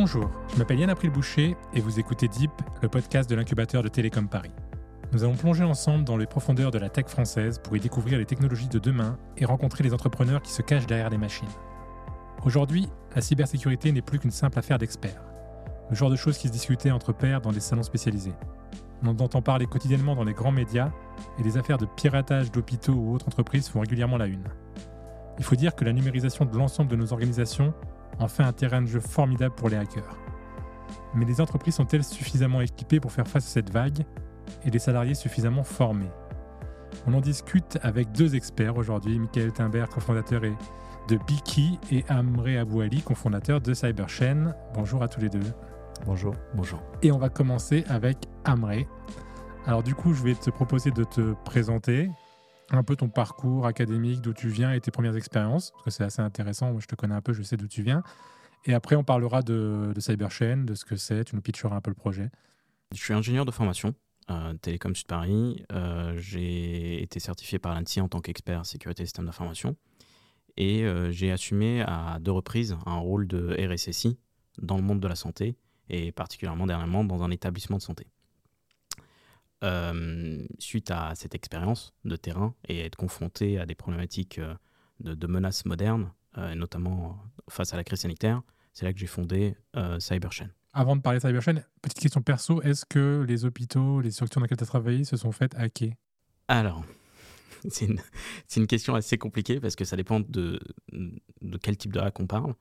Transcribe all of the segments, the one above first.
Bonjour, je m'appelle Yann April Boucher et vous écoutez Deep, le podcast de l'incubateur de Télécom Paris. Nous allons plonger ensemble dans les profondeurs de la tech française pour y découvrir les technologies de demain et rencontrer les entrepreneurs qui se cachent derrière les machines. Aujourd'hui, la cybersécurité n'est plus qu'une simple affaire d'experts. Le genre de choses qui se discutaient entre pairs dans des salons spécialisés. On en entend parler quotidiennement dans les grands médias et des affaires de piratage d'hôpitaux ou autres entreprises font régulièrement la une. Il faut dire que la numérisation de l'ensemble de nos organisations en fait un terrain de jeu formidable pour les hackers. Mais les entreprises sont-elles suffisamment équipées pour faire face à cette vague et les salariés suffisamment formés? On en discute avec deux experts aujourd'hui, Michael Timbert, cofondateur de Biki, et Amré Abouali, cofondateur de CyberChain. Bonjour à tous les deux. Bonjour. Bonjour. Et on va commencer avec Amré. Alors du coup, je vais te proposer de te présenter un peu ton parcours académique, d'où tu viens et tes premières expériences, parce que c'est assez intéressant. Moi, je te connais un peu, je sais d'où tu viens. Et après, on parlera de, de CyberChain, de ce que c'est. Tu nous pitcheras un peu le projet. Je suis ingénieur de formation à Télécom Sud Paris. Euh, j'ai été certifié par l'ANSI en tant qu'expert sécurité système d'information. Et euh, j'ai assumé à deux reprises un rôle de RSSI dans le monde de la santé, et particulièrement dernièrement dans un établissement de santé. Euh, suite à cette expérience de terrain et être confronté à des problématiques euh, de, menaces modernes, euh, notamment face à la crise sanitaire, c'est là que j'ai fondé CyberChain. Avant de parler de CyberChain, petite question perso, est-ce que les hôpitaux, les structures dans lesquelles tu as travaillé se sont faites hacker? Alors, c'est une, une, question assez compliquée parce que ça dépend de, de quel type de hack on parle.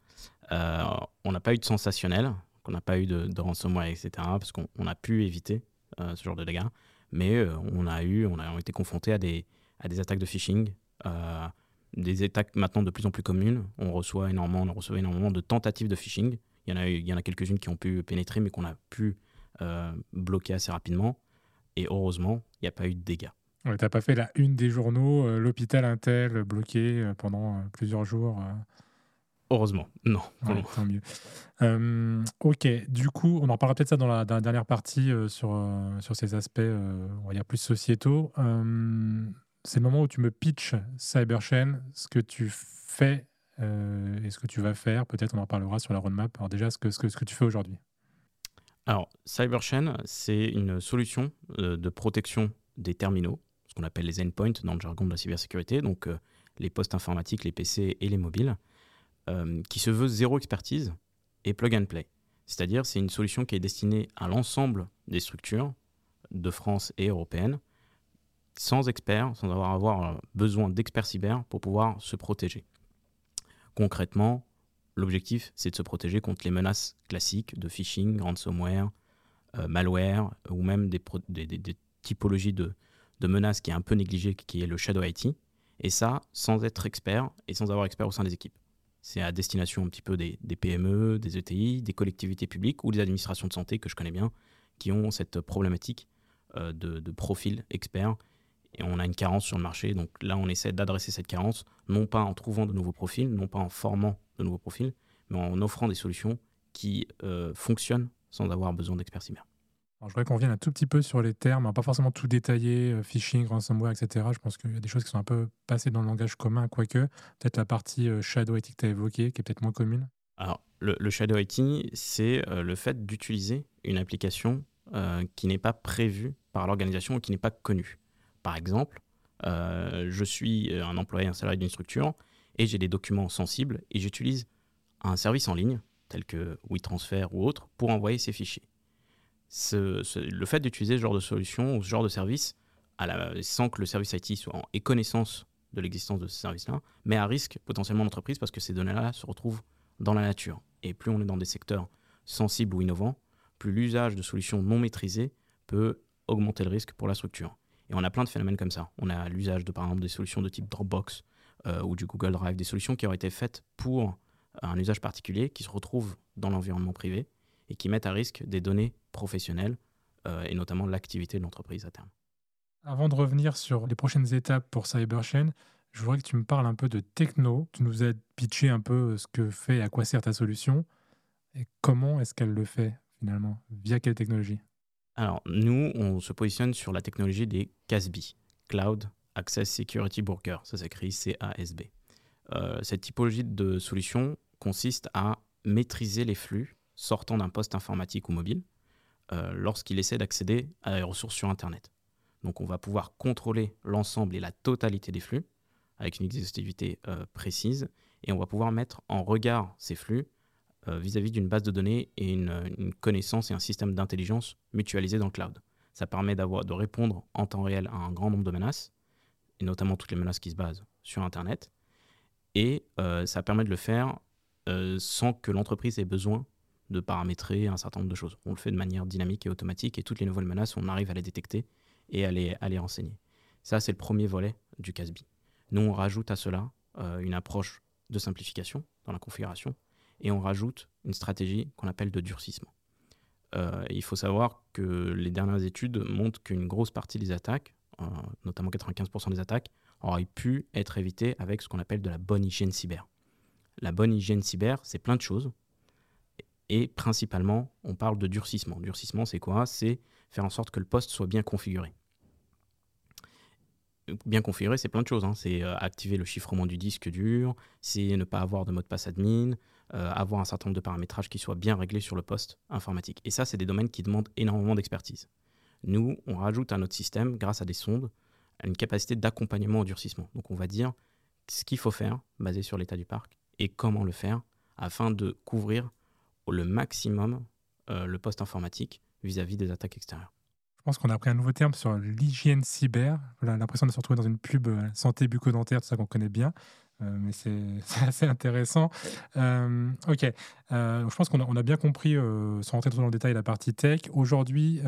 on n'a pas eu de sensationnel, on n'a pas eu de, de ransomware, etc. parce qu'on a pu éviter ce genre de dégâts mais euh, on a eu, on a été confronté à des, à des attaques de phishing, euh, des attaques maintenant de plus en plus communes. On reçoit énormément, on reçoit énormément de tentatives de phishing. Il y en a, il y en a quelques-unes qui ont pu pénétrer, mais qu'on a pu euh, bloquer assez rapidement. Et heureusement, il n'y a pas eu de dégâts. Ouais, T'as pas fait la une des journaux, l'hôpital Intel bloqué pendant plusieurs jours. Heureusement, non. tant mieux. Euh, ok, du coup, on en parlera peut-être ça dans la, dernière partie euh, sur, euh, sur ces aspects, on va dire plus sociétaux. c'est le moment où tu me pitches CyberChain, ce que tu fais et ce que tu vas faire. Peut-être on en parlera sur la roadmap. Alors déjà, ce que, ce que, ce que tu fais aujourd'hui. Alors, CyberChain, c'est une solution de protection des terminaux, ce qu'on appelle les endpoints dans le jargon de la cybersécurité, donc les postes informatiques, les PC et les mobiles. Euh, qui se veut zéro expertise et plug and play. C'est-à-dire, c'est une solution qui est destinée à l'ensemble des structures de France et européennes, sans experts, sans avoir, avoir besoin d'experts cyber pour pouvoir se protéger. Concrètement, l'objectif, c'est de se protéger contre les menaces classiques de phishing, ransomware, euh, malware, ou même des, typologies de, menaces qui est un peu négligée, qui est le shadow IT. Et ça, sans être expert et sans avoir expert au sein des équipes. C'est à destination un petit peu des, PME, des ETI, des collectivités publiques ou des administrations de santé que je connais bien, qui ont cette problématique euh, de, profil expert. Et on a une carence sur le marché. Donc là, on essaie d'adresser cette carence, non pas en trouvant de nouveaux profils, non pas en formant de nouveaux profils, mais en offrant des solutions qui euh, fonctionnent sans avoir besoin d'experts cyber. Alors, je voudrais qu'on revienne un tout petit peu sur les termes, hein, pas forcément tout détailler, euh, phishing, ransomware, etc. Je pense qu'il y a des choses qui sont un peu passées dans le langage commun, quoique peut-être la partie euh, shadow IT que tu as évoquée, qui est peut-être moins commune. Alors, le, shadow IT, c'est euh, le fait d'utiliser une application qui n'est pas prévue par l'organisation ou qui n'est pas connue. Par exemple, je suis un employé, un salarié d'une structure, et j'ai des documents sensibles, et j'utilise un service en ligne, tel que WeTransfer ou autre, pour envoyer ces fichiers le fait d'utiliser ce genre de solution ou ce genre de service sans que le service IT soit en connaissance de l'existence de ce service-là, met à risque potentiellement l'entreprise parce que ces données-là se retrouvent dans la nature. Et plus on est dans des secteurs sensibles ou innovants, plus l'usage de solutions non maîtrisées peut augmenter le risque pour la structure. Et on a plein de phénomènes comme ça. On a l'usage de, par exemple, des solutions de type Dropbox euh, ou du Google Drive, des solutions qui ont été faites pour un usage particulier qui se retrouvent dans l'environnement privé et qui mettent à risque des données professionnelles euh, et notamment l'activité de l'entreprise à terme. Avant de revenir sur les prochaines étapes pour CyberChain, je voudrais que tu me parles un peu de techno. Tu nous as pitché un peu ce que fait et à quoi sert ta solution et comment est-ce qu'elle le fait finalement, via quelle technologie? Alors, nous, on se positionne sur la technologie des CASB, Cloud Access Security Broker. Ça s'écrit CASB. Euh, cette typologie de solution consiste à maîtriser les flux sortant d'un poste informatique ou mobile euh, lorsqu'il essaie d'accéder à des ressources sur Internet. Donc on va pouvoir contrôler l'ensemble et la totalité des flux avec une exhaustivité euh, précise et on va pouvoir mettre en regard ces flux euh, vis-à-vis d'une base de données et une, connaissance et un système d'intelligence mutualisé dans le cloud. Ça permet de répondre en temps réel à un grand nombre de menaces, et notamment toutes les menaces qui se basent sur Internet. Et ça permet de le faire sans que l'entreprise ait besoin de paramétrer un certain nombre de choses. On le fait de manière dynamique et automatique, et toutes les nouvelles menaces, on arrive à les détecter et à les, à les renseigner. Ça, c'est le premier volet du CASB. Nous, on rajoute à cela une approche de simplification dans la configuration et on rajoute une stratégie qu'on appelle de durcissement. Euh, il faut savoir que les dernières études montrent qu'une grosse partie des attaques, euh, notamment 95% des attaques, auraient pu être évitées avec ce qu'on appelle de la bonne hygiène cyber. La bonne hygiène cyber, c'est plein de choses. Et principalement, on parle de durcissement. Durcissement, c'est quoi? C'est faire en sorte que le poste soit bien configuré bien configuré, c'est plein de choses. Hein. C'est euh, activer le chiffrement du disque dur, c'est ne pas avoir de mot de passe admin, euh, avoir un certain nombre de paramétrages qui soient bien réglés sur le poste informatique. Et ça, c'est des domaines qui demandent énormément d'expertise. Nous, on rajoute à notre système, grâce à des sondes, une capacité d'accompagnement au durcissement. Donc on va dire ce qu'il faut faire, basé sur l'état du parc, et comment le faire, afin de couvrir le maximum euh, le poste informatique vis à -vis des attaques extérieures. Je pense qu'on a appris un nouveau terme sur l'hygiène cyber. Voilà, l'impression de se retrouver dans une pub euh, santé bucco-dentaire, tout ça qu'on connaît bien. Euh, mais c'est assez intéressant. Ok, je pense qu'on a, on a, bien compris, sans rentrer trop dans le détail, la partie tech. Aujourd'hui,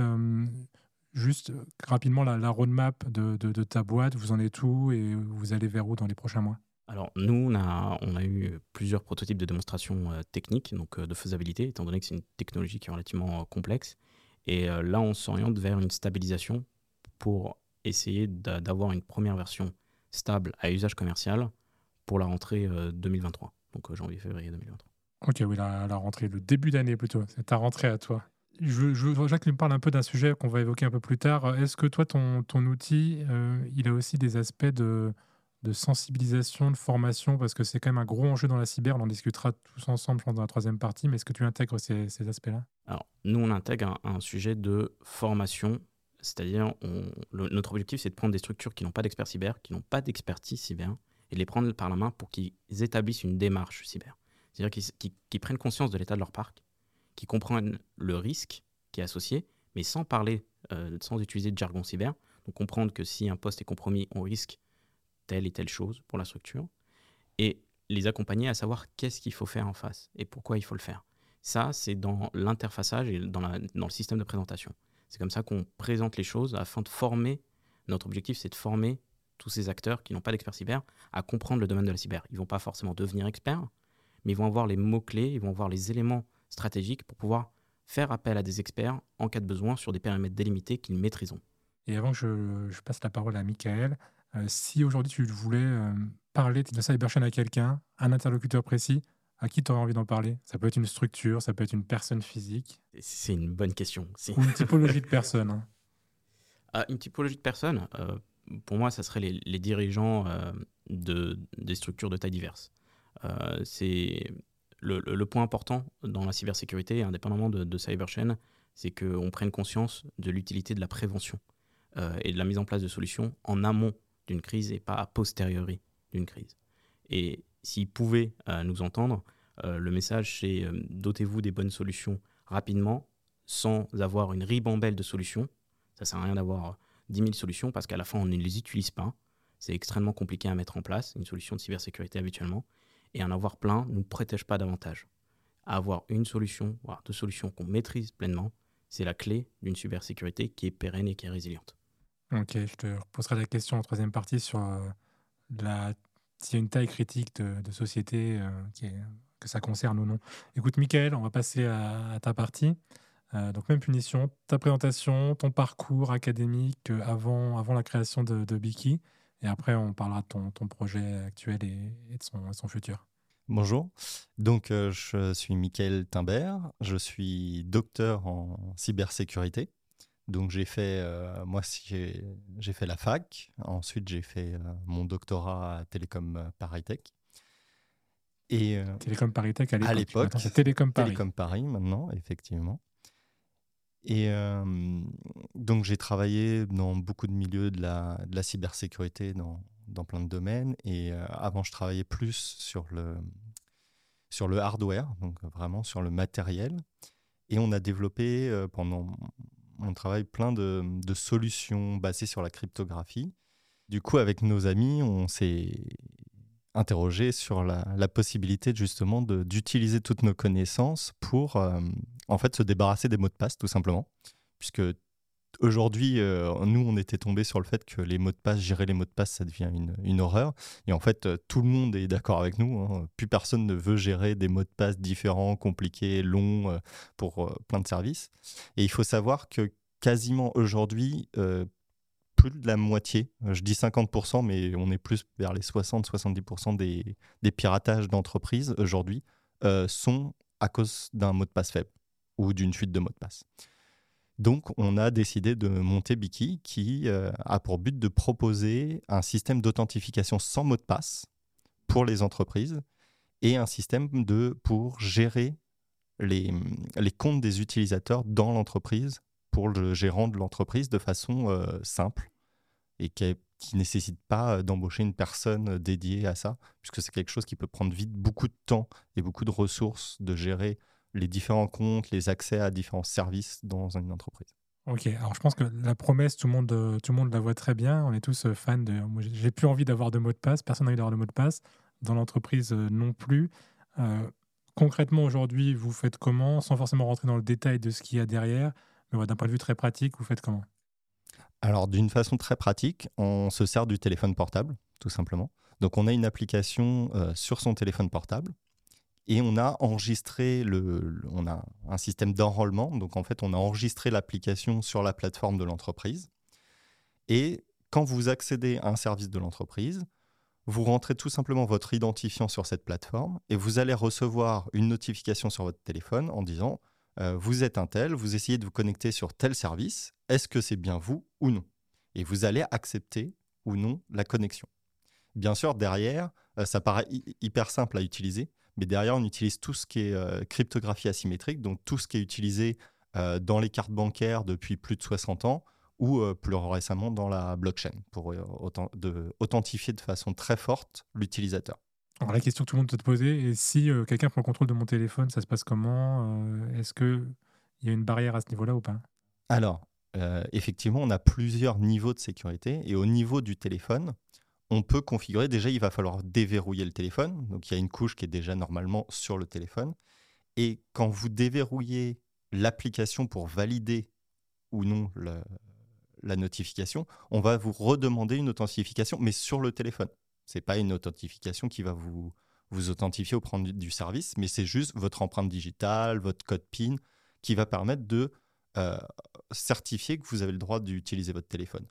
juste rapidement, la, roadmap de, de, ta boîte, vous en êtes où et vous allez vers où dans les prochains mois? Alors nous, on a, eu plusieurs prototypes de démonstration technique, donc de faisabilité, étant donné que c'est une technologie qui est relativement complexe. Et euh, là, on s'oriente vers une stabilisation pour essayer d'avoir une première version stable à usage commercial pour la rentrée 2023, euh, donc euh, janvier-février 2023. Ok, oui, la, la rentrée, le début d'année plutôt, c'est ta rentrée à toi. Je, Jacques me parle un peu d'un sujet qu'on va évoquer un peu plus tard. Est-ce que toi, ton outil, il a aussi des aspects de, de sensibilisation, de formation, parce que c'est quand même un gros enjeu dans la cyber. On en discutera tous ensemble dans la troisième partie, mais est-ce que tu intègres ces, aspects-là? Alors, nous, on intègre un, sujet de formation, c'est-à-dire notre objectif, c'est de prendre des structures qui n'ont pas d'experts cyber, qui n'ont pas d'expertise cyber, et de les prendre par la main pour qu'ils établissent une démarche cyber. C'est-à-dire qu'ils prennent conscience de l'état de leur parc, qu'ils comprennent le risque qui est associé, mais sans parler, euh, sans utiliser de jargon cyber. Donc comprendre que si un poste est compromis, on risque telle et telle chose pour la structure, et les accompagner à savoir qu'est-ce qu'il faut faire en face et pourquoi il faut le faire. Ça, c'est dans l'interfaçage et dans, le système de présentation. C'est comme ça qu'on présente les choses afin de former. Notre objectif, c'est de former tous ces acteurs qui n'ont pas d'expert cyber à comprendre le domaine de la cyber. Ils vont pas forcément devenir experts, mais ils vont avoir les mots-clés, ils vont avoir les éléments stratégiques pour pouvoir faire appel à des experts en cas de besoin sur des périmètres délimités qu'ils maîtrisent. Et avant que je passe la parole à Michael, euh, si aujourd'hui tu voulais euh, parler de CyberChain à quelqu'un, un interlocuteur précis, à qui tu aurais envie d'en parler? Ça peut être une structure, ça peut être une personne physique. C'est une bonne question. Ou une typologie de personne. Hein. Ah, une typologie de personne, euh, pour moi, ça serait les, dirigeants de, des structures de taille diverses. c'est le, point important dans la cybersécurité, indépendamment de, de CyberChain, c'est qu'on prenne conscience de l'utilité de la prévention et de la mise en place de solutions en amont d'une crise et pas a posteriori d'une crise. Et s'ils pouvaient euh, nous entendre, euh, le message c'est euh, dotez-vous des bonnes solutions rapidement sans avoir une ribambelle de solutions. Ça sert à rien d'avoir 10 000 solutions parce qu'à la fin on ne les utilise pas. C'est extrêmement compliqué à mettre en place, une solution de cybersécurité habituellement. Et en avoir plein ne nous protège pas davantage. avoir une solution, voire deux solutions qu'on maîtrise pleinement, c'est la clé d'une cybersécurité qui est pérenne et qui est résiliente. Ok, je te reposerai la question en troisième partie sur euh, la, s'il y a une taille critique de, société euh, qui que ça concerne ou non. Écoute, Michael, on va passer à, ta partie. Euh, donc, même punition, ta présentation, ton parcours académique avant, avant la création de, Biki. Et après, on parlera de ton, ton projet actuel et, de son, futur. Bonjour, donc je suis Michael Timbert, je suis docteur en cybersécurité donc j'ai fait, euh, moi j'ai fait la fac, ensuite j'ai fait euh, mon doctorat à Télécom Paris Et Télécom Paris Tech à l'époque. à l'époque, c'est Télécom Paris. Télécom Paris maintenant, effectivement. Et donc j'ai travaillé dans beaucoup de milieux de la, de la cybersécurité dans, dans, plein de domaines. Et avant, je travaillais plus sur le, sur le hardware, donc vraiment sur le matériel. Et on a développé pendant mon travail plein de, solutions basées sur la cryptographie. Du coup, avec nos amis, on s'est interrogé sur la, la possibilité justement d'utiliser toutes nos connaissances pour en fait se débarrasser des mots de passe tout simplement. Puisque aujourd'hui, euh, nous, on était tombé sur le fait que les mots de passe, gérer les mots de passe, ça devient une, horreur. Et en fait, euh, tout le monde est d'accord avec nous. Hein. Plus personne ne veut gérer des mots de passe différents, compliqués, longs euh, pour plein de services. Et il faut savoir que quasiment aujourd'hui, plus de la moitié, je dis 50%, mais on est plus vers les 60-70% des, piratages d'entreprises aujourd'hui, sont à cause d'un mot de passe faible ou d'une fuite de mot de passe. Donc, on a décidé de monter Biki qui euh, a pour but de proposer un système d'authentification sans mot de passe pour les entreprises et un système de, pour gérer les, comptes des utilisateurs dans l'entreprise pour le gérant de l'entreprise de façon euh, simple et qui ne nécessite pas euh, d'embaucher une personne dédiée à ça, puisque c'est quelque chose qui peut prendre vite beaucoup de temps et beaucoup de ressources de gérer les différents comptes, les accès à différents services dans une entreprise. Ok, alors je pense que la promesse, tout le monde, euh, tout le monde la voit très bien. On est tous euh, fans de. Moi, j'ai plus envie d'avoir de mot de passe. Personne n'a envie d'avoir de mot de passe. Dans l'entreprise euh, non plus. concrètement, aujourd'hui, vous faites comment? Sans forcément rentrer dans le détail de ce qu'il y a derrière, mais d'un point de vue très pratique, vous faites comment? Alors, d'une façon très pratique, on se sert du téléphone portable, tout simplement. Donc, on a une application sur son téléphone portable et on a enregistré le, on a un système d'enrôlement. Donc en fait, on a enregistré l'application sur la plateforme de l'entreprise. Et quand vous accédez à un service de l'entreprise, vous rentrez tout simplement votre identifiant sur cette plateforme et vous allez recevoir une notification sur votre téléphone en disant euh, vous êtes un tel, vous essayez de vous connecter sur tel service, est-ce que c'est bien vous ou non? Et vous allez accepter ou non la connexion. Bien sûr, derrière, euh, ça paraît hyper simple à utiliser, mais derrière, on utilise tout ce qui est euh, cryptographie asymétrique, donc tout ce qui est utilisé euh, dans les cartes bancaires depuis plus de 60 ans ou euh, plus récemment dans la blockchain pour de, authentifier de façon très forte l'utilisateur. Alors la question que tout le monde peut te poser est si quelqu'un prend le contrôle de mon téléphone, ça se passe comment Est-ce qu'il y a une barrière à ce niveau-là ou pas? Alors, effectivement, on a plusieurs niveaux de sécurité et au niveau du téléphone, on peut configurer, déjà il va falloir déverrouiller le téléphone, donc il y a une couche qui est déjà normalement sur le téléphone, et quand vous déverrouillez l'application pour valider ou non la, notification, on va vous redemander une authentification, mais sur le téléphone. Ce n'est pas une authentification qui va vous, vous authentifier au prendre du service, mais c'est juste votre empreinte digitale, votre code PIN, qui va permettre de euh, certifier que vous avez le droit d'utiliser votre téléphone.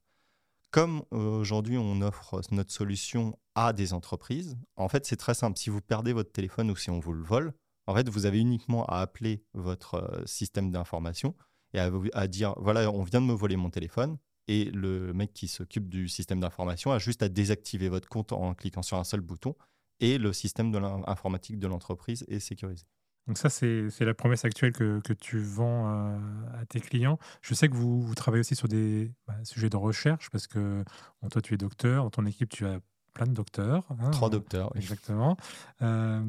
Comme aujourd'hui on offre notre solution à des entreprises, en fait c'est très simple. Si vous perdez votre téléphone ou si on vous le vole, en fait vous avez uniquement à appeler votre système d'information et à, dire voilà on vient de me voler mon téléphone et le mec qui s'occupe du système d'information a juste à désactiver votre compte en cliquant sur un seul bouton et le système de l'informatique de l'entreprise est sécurisé. Donc ça, c'est la promesse actuelle que, que tu vends euh, à, tes clients. Je sais que vous, vous travaillez aussi sur des bah, sujets de recherche, parce que toi, tu es docteur, dans ton équipe, tu as plein de docteurs. Hein, Trois docteurs, oui. Exactement. Euh,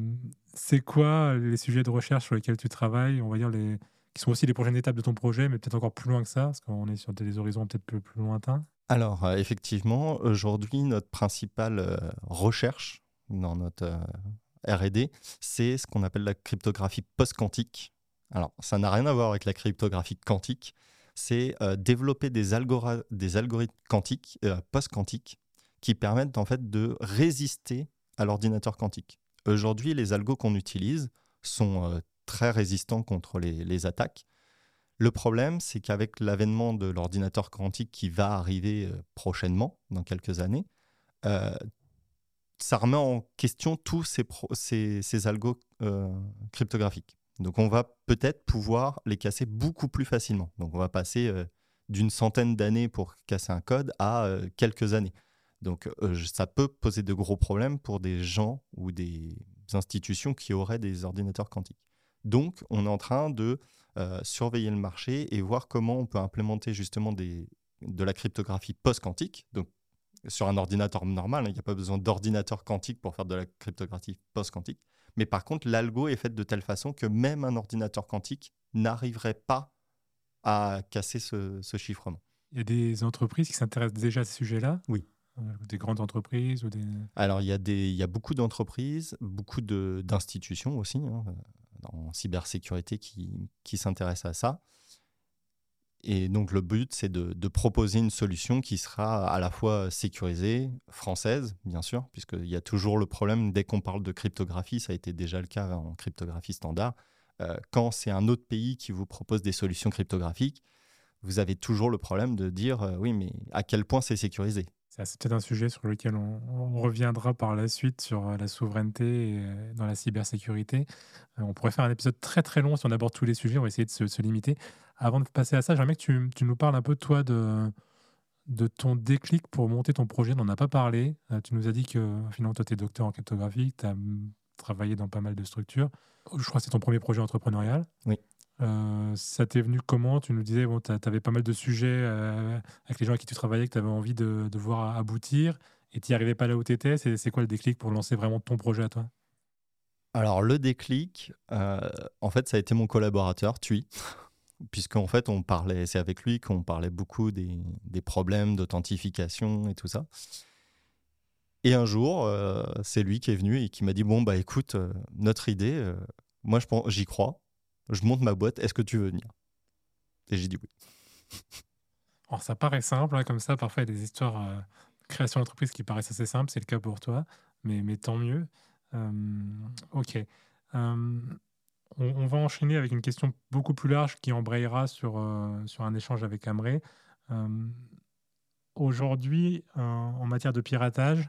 c'est quoi les sujets de recherche sur lesquels tu travailles, on va dire, les, qui sont aussi les prochaines étapes de ton projet, mais peut-être encore plus loin que ça, parce qu'on est sur des horizons peut-être plus, plus lointains Alors, euh, effectivement, aujourd'hui, notre principale recherche dans notre RD, c'est ce qu'on appelle la cryptographie post-quantique. Alors, ça n'a rien à voir avec la cryptographie quantique. C'est euh, développer des, des, algorithmes quantiques, euh, post-quantiques, qui permettent en fait de résister à l'ordinateur quantique. Aujourd'hui, les algos qu'on utilise sont euh, très résistants contre les, les attaques. Le problème, c'est qu'avec l'avènement de l'ordinateur quantique qui va arriver prochainement, dans quelques années, ça remet en question tous ces, algos euh, cryptographiques. Donc on va peut-être pouvoir les casser beaucoup plus facilement. Donc on va passer euh, d'une centaine d'années pour casser un code à euh, quelques années. Donc ça peut poser de gros problèmes pour des gens ou des institutions qui auraient des ordinateurs quantiques. Donc, on est en train de surveiller le marché et voir comment on peut implémenter justement de la cryptographie post-quantique. Donc, sur un ordinateur normal, hein, il n'y a pas besoin d'ordinateur quantique pour faire de la cryptographie post-quantique. Mais par contre, l'algo est fait de telle façon que même un ordinateur quantique n'arriverait pas à casser ce, chiffrement. Il y a des entreprises qui s'intéressent déjà à ce sujet-là? Oui. Euh, des grandes entreprises ou des... Alors, il y a, des, il y a beaucoup d'entreprises, beaucoup d'institutions aussi, hein, en cybersécurité qui, qui s'intéressent à ça. Et donc le but, c'est de, proposer une solution qui sera à la fois sécurisée, française, bien sûr, puisqu'il y a toujours le problème, dès qu'on parle de cryptographie, ça a été déjà le cas en cryptographie standard, euh, quand c'est un autre pays qui vous propose des solutions cryptographiques, vous avez toujours le problème de dire, euh, oui, mais à quel point c'est sécurisé? C'est peut-être un sujet sur lequel on, reviendra par la suite sur euh, la souveraineté dans la cybersécurité. On pourrait faire un épisode très très long si on aborde tous les sujets. On va essayer de se, limiter. Avant de passer à ça, j'aimerais que tu, tu, nous parles un peu, toi, de, de ton déclic pour monter ton projet. On n'en a pas parlé. tu nous as dit que finalement, toi, tu es docteur en cryptographie, tu as travaillé dans pas mal de structures. Je crois que c'est ton premier projet entrepreneurial. Oui. Euh, ça t'est venu comment? Tu nous disais, bon, tu avais pas mal de sujets euh, avec les gens avec qui tu travaillais que tu avais envie de, de, voir aboutir et tu n'y arrivais pas là où tu étais. C'est quoi le déclic pour lancer vraiment ton projet à toi? Alors, le déclic, euh, en fait, ça a été mon collaborateur, Tui. Puisqu'en fait, on parlait, c'est avec lui qu'on parlait beaucoup des, des problèmes d'authentification et tout ça. Et un jour, c'est lui qui est venu et qui m'a dit Bon, bah écoute, notre idée, moi j'y crois je monte ma boîte, est-ce que tu veux venir? Et j'ai dit oui. Alors ça paraît simple, hein, comme ça, parfois il y a des histoires de euh, création d'entreprise qui paraissent assez simples, c'est le cas pour toi, mais, mais tant mieux. Euh, ok. Euh, on, va enchaîner avec une question beaucoup plus large qui embrayera sur, sur un échange avec Amré. Aujourd'hui, en matière de piratage,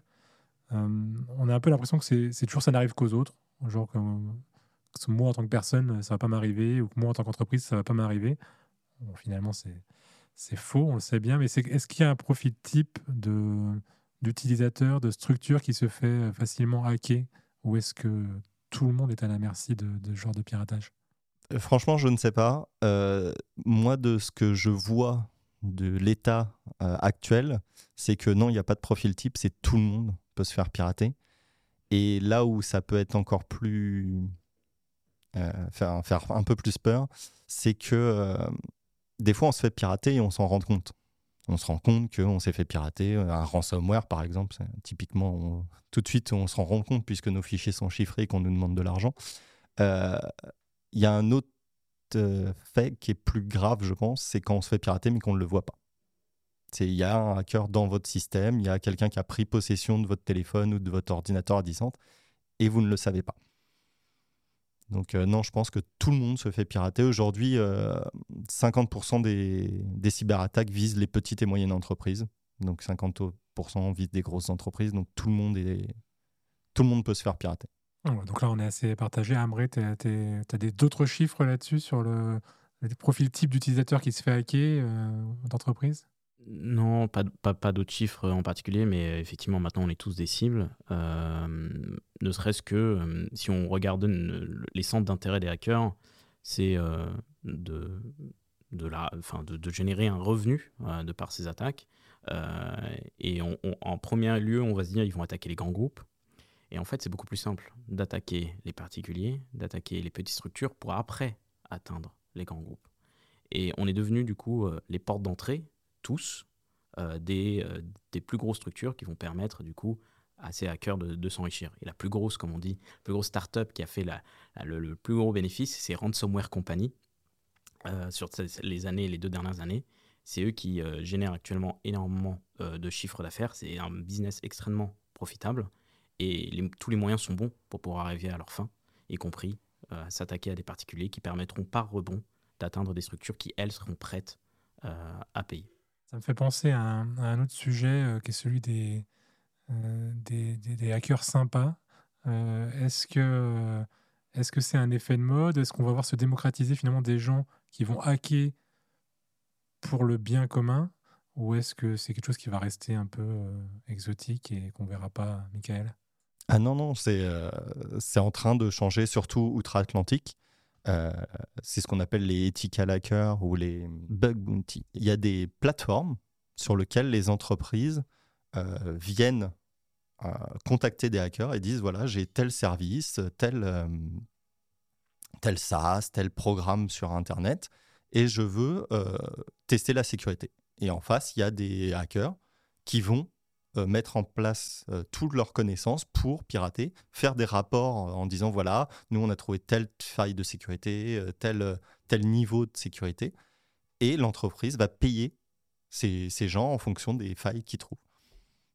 on a un peu l'impression que c'est toujours ça n'arrive qu'aux autres. Genre comme moi, en tant que personne, ça va pas m'arriver, ou moi, en tant qu'entreprise, ça va pas m'arriver. finalement, c'est faux, on le sait bien, mais est-ce qu'il y a un profil type d'utilisateur, de, structure qui se fait facilement hacker, ou est-ce que tout le monde est à la merci de, ce genre de piratage euh, Franchement, je ne sais pas. Euh, moi, de ce que je vois de l'état euh, actuel, c'est que non, il n'y a pas de profil type, c'est tout le monde peut se faire pirater. Et là où ça peut être encore plus faire, faire un peu plus peur, c'est que des fois on se fait pirater et on s'en rend compte. On se rend compte qu'on s'est fait pirater. Un ransomware, par exemple, typiquement, tout de suite, on se rend compte puisque nos fichiers sont chiffrés et qu'on nous demande de l'argent. Euh, il y a un autre fait qui est plus grave, je pense, c'est quand on se fait pirater mais qu'on ne le voit pas. Il y a un hacker dans votre système, il y a quelqu'un qui a pris possession de votre téléphone ou de votre ordinateur à distance et vous ne le savez pas. Donc euh, non, je pense que tout le monde se fait pirater. Aujourd'hui, 50% euh, des, des, cyberattaques visent les petites et moyennes entreprises. Donc 50% visent des grosses entreprises. Donc tout le monde, est, tout le monde peut se faire pirater. Ah donc là, on est assez partagé. Amré, tu as, d'autres chiffres là-dessus sur le, le profil type d'utilisateur qui se fait hacker euh, d'entreprise? Non, pas, pas, pas d'autres chiffres en particulier, mais effectivement, maintenant, on est tous des cibles. Euh, ne serait-ce que euh, si on regarde les centres d'intérêt des hackers, c'est euh, de, de, la, de, générer un revenu de par ces attaques. et en premier lieu, on va se dire ils vont attaquer les grands groupes. Et en fait, c'est beaucoup plus simple d'attaquer les particuliers, d'attaquer les petites structures pour après atteindre les grands groupes. Et on est devenu du coup les portes d'entrée tous euh, des, euh, des, plus grosses structures qui vont permettre du coup à ces hackers de, de s'enrichir. Et la plus grosse, comme on dit, la plus grosse startup qui a fait la, le, plus gros bénéfice, c'est Ransomware Company. Euh, sur les années, les deux dernières années, c'est eux qui génèrent actuellement énormément de chiffres d'affaires. C'est un business extrêmement profitable et tous les moyens sont bons pour pouvoir arriver à leur fin, y compris s'attaquer à des particuliers qui permettront par rebond d'atteindre des structures qui, elles, seront prêtes à payer. Ça me fait penser à un, autre sujet euh, qui est celui des, euh, des, hackers sympas. Euh, est-ce que est-ce que c'est un effet de mode? Est-ce qu'on va voir se démocratiser finalement des gens qui vont hacker pour le bien commun? Ou est-ce que c'est quelque chose qui va rester un peu exotique et qu'on verra pas, Michael? Ah non, non, c'est c'est en train de changer, surtout outre-Atlantique. C'est ce qu'on appelle les ethical hackers ou les bug bounty. Il y a des plateformes sur lesquelles les entreprises viennent contacter des hackers et disent voilà, j'ai tel service, tel, tel SaaS, tel programme sur Internet et je veux tester la sécurité. Et en face, il y a des hackers qui vont euh, mettre en place euh, toutes leurs connaissances pour pirater, faire des rapports en disant voilà, nous on a trouvé telle faille de sécurité, euh, tel, tel niveau de sécurité, et l'entreprise va payer ces, ces, gens en fonction des failles qu'ils trouvent.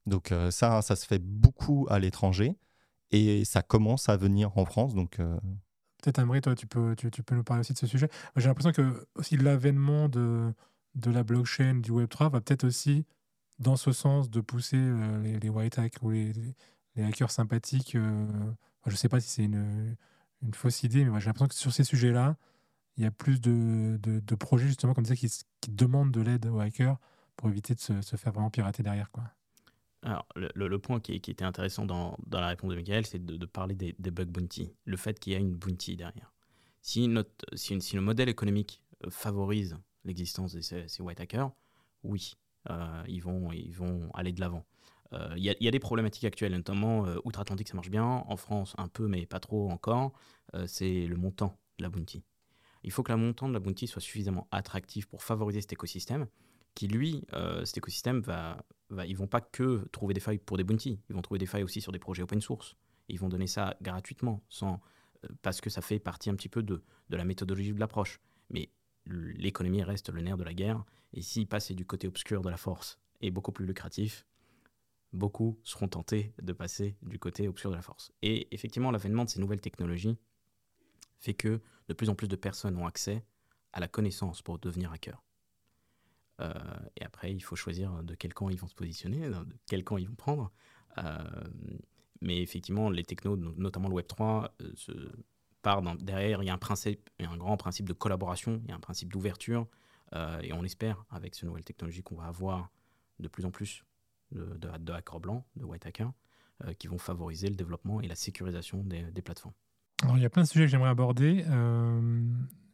Donc ça, ça se fait beaucoup à l'étranger et ça commence à venir en France. Donc peut-être Amri, toi, tu peux, tu, peux nous parler aussi de ce sujet. J'ai l'impression que aussi l'avènement de, de la blockchain, du Web3 va peut-être aussi dans ce sens de pousser euh, les, white hacks ou les, hackers sympathiques. Euh, je ne sais pas si c'est une, fausse idée, mais j'ai l'impression que sur ces sujets-là, il y a plus de, projets justement comme ça qui, demandent de l'aide aux hackers pour éviter de se, faire vraiment pirater derrière. Quoi. Alors, le, point qui, était intéressant dans, la réponse de Michael, c'est de, parler des, des bug bounty, le fait qu'il y a une bounty derrière. Si, notre, si, le modèle économique favorise l'existence de ces, white hackers, oui, ils, vont, ils vont aller de l'avant. Il euh, y, a des problématiques actuelles, notamment euh, outre-Atlantique, ça marche bien. En France, un peu, mais pas trop encore. c'est le montant de la bounty. Il faut que le montant de la bounty soit suffisamment attractif pour favoriser cet écosystème, qui lui, cet écosystème, va, va, ils vont pas que trouver des failles pour des bounties, ils vont trouver des failles aussi sur des projets open source. Ils vont donner ça gratuitement, sans, parce que ça fait partie un petit peu de, de la méthodologie de l'approche. Mais l'économie reste le nerf de la guerre. Et s'il passer du côté obscur de la force et beaucoup plus lucratif, beaucoup seront tentés de passer du côté obscur de la force. Et effectivement, l'avènement de ces nouvelles technologies fait que de plus en plus de personnes ont accès à la connaissance pour devenir hacker. Euh, et après, il faut choisir de quel camp ils vont se positionner, de quel camp ils vont prendre. Euh, mais effectivement, les technos, notamment le Web3, euh, se, derrière, il y a un principe, un grand principe de collaboration, il y a un principe d'ouverture, euh, et on espère, avec ces nouvelles technologies, qu'on va avoir de plus en plus de, de, hackers blancs, de white hackers, euh, qui vont favoriser le développement et la sécurisation des, plateformes. Alors, il y a plein de sujets que j'aimerais aborder, euh,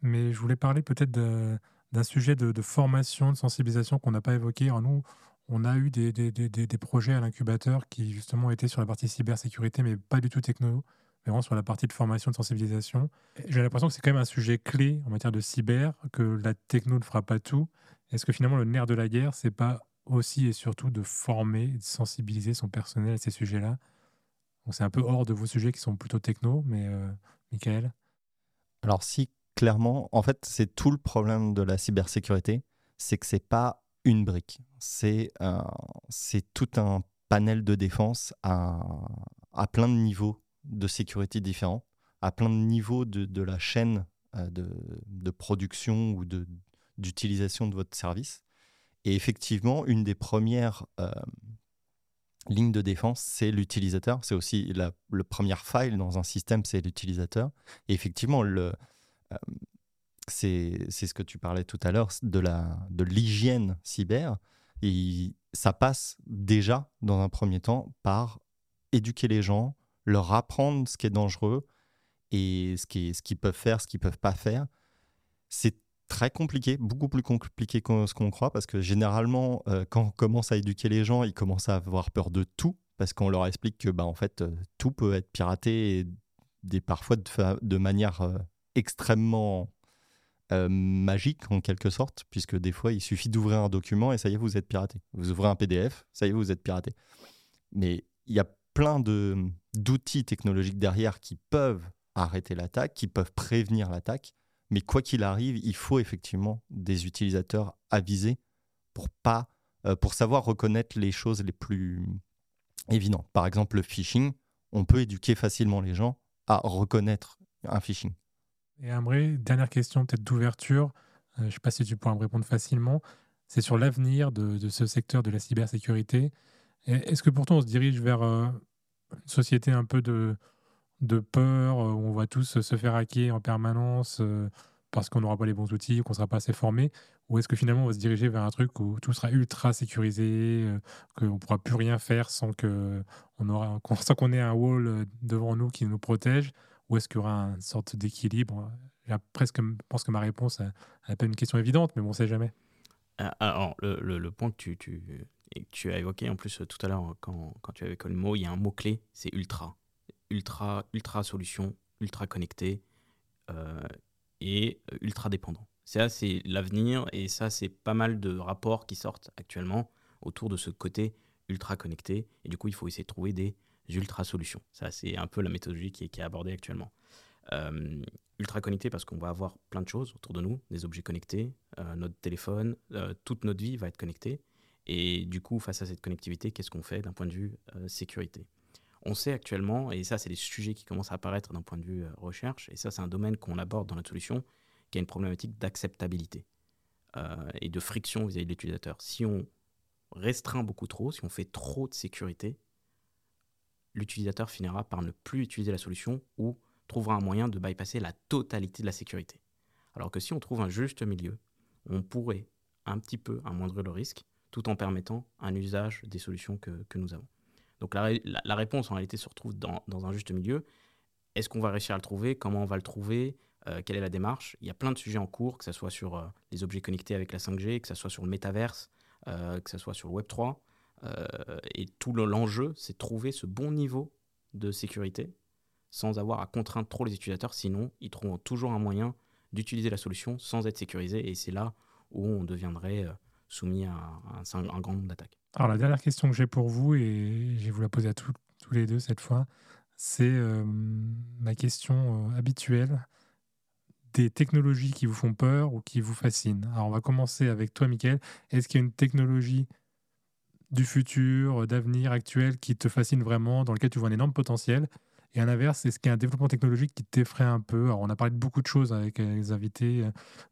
mais je voulais parler peut-être d'un sujet de, formation, de sensibilisation qu'on n'a pas évoqué. Nous, on a eu des, des, des projets à l'incubateur qui justement étaient sur la partie cybersécurité, mais pas du tout techno vraiment sur la partie de formation, de sensibilisation. J'ai l'impression que c'est quand même un sujet clé en matière de cyber, que la techno ne fera pas tout. Est-ce que finalement le nerf de la guerre, c'est pas aussi et surtout de former, de sensibiliser son personnel à ces sujets-là? C'est un peu hors de vos sujets qui sont plutôt techno, mais euh, Michael? Alors si, clairement, en fait, c'est tout le problème de la cybersécurité, c'est que c'est pas une brique, c'est euh, tout un panel de défense à, à plein de niveaux de sécurité différents, à plein de niveaux de, la chaîne euh, de, production ou d'utilisation de, votre service. Et effectivement, une des premières euh, lignes de défense, c'est l'utilisateur. C'est aussi la, première faille dans un système, c'est l'utilisateur. Et effectivement, le, euh, c'est ce que tu parlais tout à l'heure de l'hygiène cyber. Et ça passe déjà, dans un premier temps, par éduquer les gens, leur apprendre ce qui est dangereux et ce qu'ils ce peuvent faire, ce qu'ils peuvent pas faire. C'est très compliqué, beaucoup plus compliqué que ce qu'on croit, parce que généralement, euh, quand on commence à éduquer les gens, ils commencent à avoir peur de tout, parce qu'on leur explique que bah, en fait, euh, tout peut être piraté, et des, parfois de, de manière euh, extrêmement magique, en quelque sorte, puisque des fois, il suffit d'ouvrir un document et ça y est, vous êtes piraté. Vous ouvrez un PDF, ça y est, vous êtes piraté. Mais il y a plein d'outils technologiques derrière qui peuvent arrêter l'attaque, qui peuvent prévenir l'attaque. Mais quoi qu'il arrive, il faut effectivement des utilisateurs avisés pour pas, euh, pour savoir reconnaître les choses les plus évidentes. Par exemple, le phishing, on peut éduquer facilement les gens à reconnaître un phishing. Et Ambré, dernière question peut-être d'ouverture. Euh, je ne sais pas si tu pourras me répondre facilement. C'est sur l'avenir de, ce secteur de la cybersécurité. Est-ce que pourtant on se dirige vers euh, une société un peu de, de peur, euh, où on va tous se faire hacker en permanence, euh, parce qu'on n'aura pas les bons outils, qu'on ne sera pas assez formé? Ou est-ce que finalement on va se diriger vers un truc où tout sera ultra sécurisé, euh, qu'on ne pourra plus rien faire sans qu'on sans qu'on ait un wall devant nous qui nous protège? Ou est-ce qu'il y aura une sorte d'équilibre? Je pense que ma réponse n'est pas une question évidente, mais on ne sait jamais. Ah, alors, le, le, point que tu, tu, as évoqué en plus tout à l'heure, quand, quand tu avais le mot, il y a un mot-clé, c'est ultra. Ultra, ultra solution, ultra connecté. Euh, et euh, ultra dépendant. Ça, c'est l'avenir et ça, c'est pas mal de rapports qui sortent actuellement autour de ce côté ultra connecté. Et du coup, il faut essayer de trouver des ultra solutions. Ça, c'est un peu la méthodologie qui est, abordée actuellement. Euh, ultra connecté parce qu'on va avoir plein de choses autour de nous, des objets connectés, euh, notre téléphone, toute notre vie va être connectée. Et du coup, face à cette connectivité, qu'est-ce qu'on fait d'un point de vue sécurité? On sait actuellement, et ça c'est des sujets qui commencent à apparaître d'un point de vue euh, recherche, et ça c'est un domaine qu'on aborde dans notre solution, qui a une problématique d'acceptabilité euh, et de friction vis-à-vis de l'utilisateur. Si on restreint beaucoup trop, si on fait trop de sécurité, l'utilisateur finira par ne plus utiliser la solution ou trouvera un moyen de bypasser la totalité de la sécurité. Alors que si on trouve un juste milieu, on pourrait un petit peu amoindrir le risque tout en permettant un usage des solutions que nous avons. Donc la, réponse en réalité se retrouve dans, un juste milieu. Est-ce qu'on va réussir à le trouver? Comment on va le trouver? Euh, Quelle est la démarche? Il y a plein de sujets en cours, que ce soit sur euh, les objets connectés avec la 5G, que ce soit sur le métaverse, euh, que ce soit sur le Web 3. et tout l'enjeu, c'est de trouver ce bon niveau de sécurité sans avoir à contraindre trop les utilisateurs. Sinon, ils trouveront toujours un moyen d'utiliser la solution sans être sécurisé. Et c'est là où on deviendrait soumis à un grand nombre d'attaques. Alors la dernière question que j'ai pour vous, et je vais vous la poser à tous les deux cette fois, c'est euh, ma question euh, habituelle des technologies qui vous font peur ou qui vous fascinent. Alors on va commencer avec toi, Mickaël. Est-ce qu'il y a une technologie du futur, d'avenir, actuel, qui te fascine vraiment, dans lequel tu vois un énorme potentiel et à l'inverse, est-ce qu'il y a un développement technologique qui t'effraie un peu Alors, on a parlé de beaucoup de choses avec euh, les invités,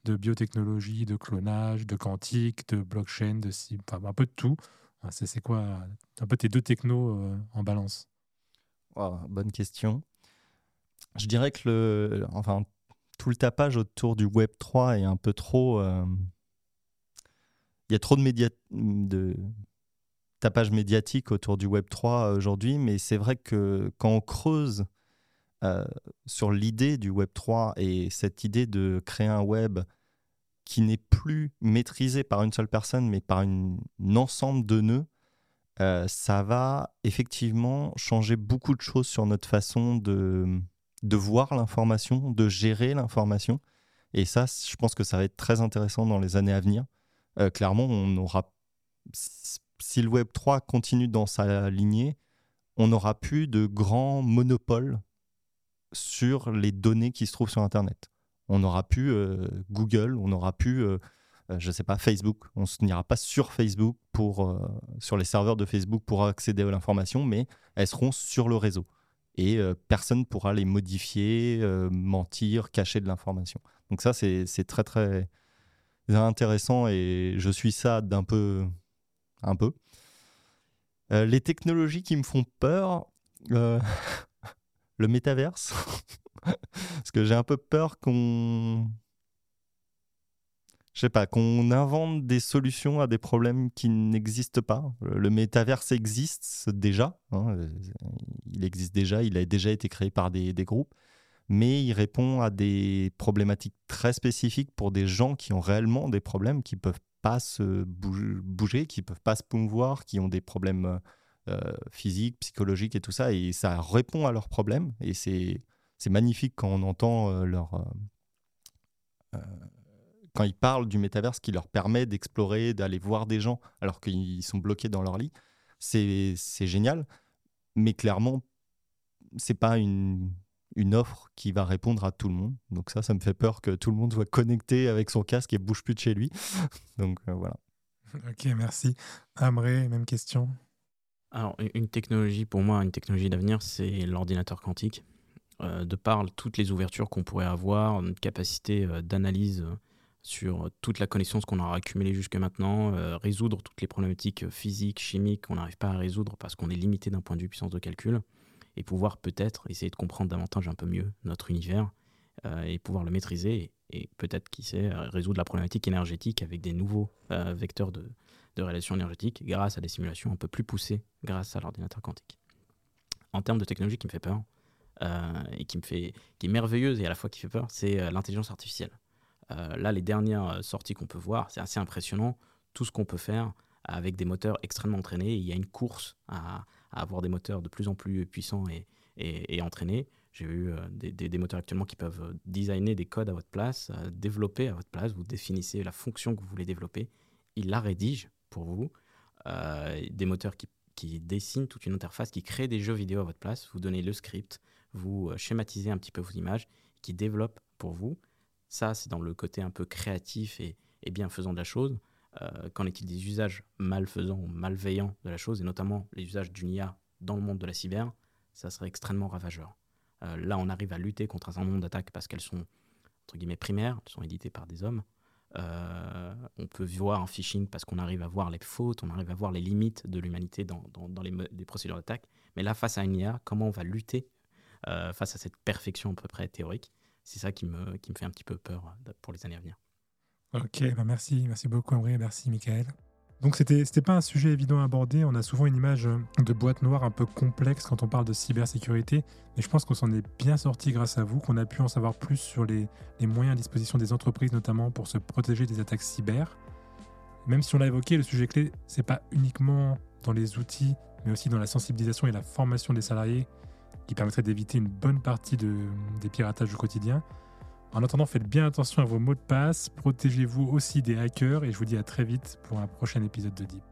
de biotechnologie, de clonage, de quantique, de blockchain, de enfin, un peu de tout. C'est quoi un peu tes deux technos euh, en balance? Bonne question. Je dirais que le, enfin, tout le tapage autour du Web 3 est un peu trop. Euh, il y a trop de, média... de tapage médiatique autour du Web 3 aujourd'hui, mais c'est vrai que quand on creuse euh, sur l'idée du Web 3 et cette idée de créer un web qui n'est plus maîtrisé par une seule personne, mais par un ensemble de nœuds, euh, ça va effectivement changer beaucoup de choses sur notre façon de, de voir l'information, de gérer l'information. Et ça, je pense que ça va être très intéressant dans les années à venir. Euh, clairement, on aura, si le Web 3 continue dans sa lignée, on n'aura plus de grands monopoles sur les données qui se trouvent sur Internet on aura pu euh, Google, on aura pu, euh, euh, je ne sais pas, Facebook. On n'ira pas sur Facebook, pour, sur les serveurs de Facebook pour accéder à l'information, mais elles seront sur le réseau. Et personne ne pourra les modifier, mentir, cacher de l'information. Donc ça, c'est très, très intéressant et je suis ça d'un peu. Un peu. les technologies qui me font peur, le métaverse. Parce que j'ai un peu peur qu'on. Je sais pas, qu'on invente des solutions à des problèmes qui n'existent pas. Le métaverse existe déjà. Hein, il existe déjà, il a déjà été créé par des, des, groupes. Mais il répond à des problématiques très spécifiques pour des gens qui ont réellement des problèmes, qui peuvent pas se bouger, qui peuvent pas se mouvoir, qui ont des problèmes euh, physiques, psychologiques et tout ça. Et ça répond à leurs problèmes. Et c'est magnifique quand on entend euh, leur. Euh, euh, quand ils parlent du métaverse qui leur permet d'explorer, d'aller voir des gens alors qu'ils sont bloqués dans leur lit. C'est génial, mais clairement, c'est pas une, une offre qui va répondre à tout le monde. Donc ça, ça me fait peur que tout le monde soit connecté avec son casque et bouge plus de chez lui. Donc voilà. Ok, merci. Amré, même question. Alors, une technologie, pour moi, une technologie d'avenir, c'est l'ordinateur quantique. Euh, de par toutes les ouvertures qu'on pourrait avoir, une capacité euh, d'analyse euh, sur toute la connaissance qu'on aura accumulée jusque maintenant, résoudre toutes les problématiques physiques, chimiques qu'on n'arrive pas à résoudre parce qu'on est limité d'un point de vue puissance de calcul, et pouvoir peut-être essayer de comprendre davantage un peu mieux notre univers et pouvoir le maîtriser et peut-être, qui sait, résoudre la problématique énergétique avec des nouveaux vecteurs de, de relations énergétiques grâce à des simulations un peu plus poussées grâce à l'ordinateur quantique. En termes de technologie qui me fait peur, et qui, me fait, qui est merveilleuse et à la fois qui fait peur, c'est l'intelligence artificielle. là, les dernières sorties qu'on peut voir, c'est assez impressionnant tout ce qu'on peut faire avec des moteurs extrêmement entraînés. il y a une course à, avoir des moteurs de plus en plus puissants et, entraînés. J'ai vu euh, des, moteurs actuellement qui peuvent euh, designer des codes à votre place, euh, développer à votre place. Vous définissez la fonction que vous voulez développer. Il la rédige pour vous. des moteurs qui, dessinent toute une interface, qui créent des jeux vidéo à votre place. Vous donnez le script, vous schématisez un petit peu vos images, qui développent pour vous. Ça, c'est dans le côté un peu créatif et, et bienfaisant de la chose. Euh, qu'en est-il des usages malfaisants ou malveillants de la chose, et notamment les usages d'une IA dans le monde de la cyber Ça serait extrêmement ravageur. Euh, là, on arrive à lutter contre un certain nombre d'attaques parce qu'elles sont, entre guillemets, primaires, elles sont éditées par des hommes. Euh, on peut voir un phishing parce qu'on arrive à voir les fautes, on arrive à voir les limites de l'humanité dans, les, procédures d'attaque. Mais là, face à une IA, comment on va lutter face à cette perfection à peu près théorique? C'est ça qui me, qui me fait un petit peu peur pour les années à venir. Ok, bah merci, merci beaucoup Amri, merci Michael. Donc c'était c'était pas un sujet évident à aborder. On a souvent une image euh, de boîte noire un peu complexe quand on parle de cybersécurité, mais je pense qu'on s'en est bien sorti grâce à vous, qu'on a pu en savoir plus sur les, moyens à disposition des entreprises notamment pour se protéger des attaques cyber. Même si on l'a évoqué, le sujet clé c'est pas uniquement dans les outils, mais aussi dans la sensibilisation et la formation des salariés qui permettrait d'éviter une bonne partie de, des piratages du quotidien. En attendant, faites bien attention à vos mots de passe, protégez-vous aussi des hackers et je vous dis à très vite pour un prochain épisode de Deep.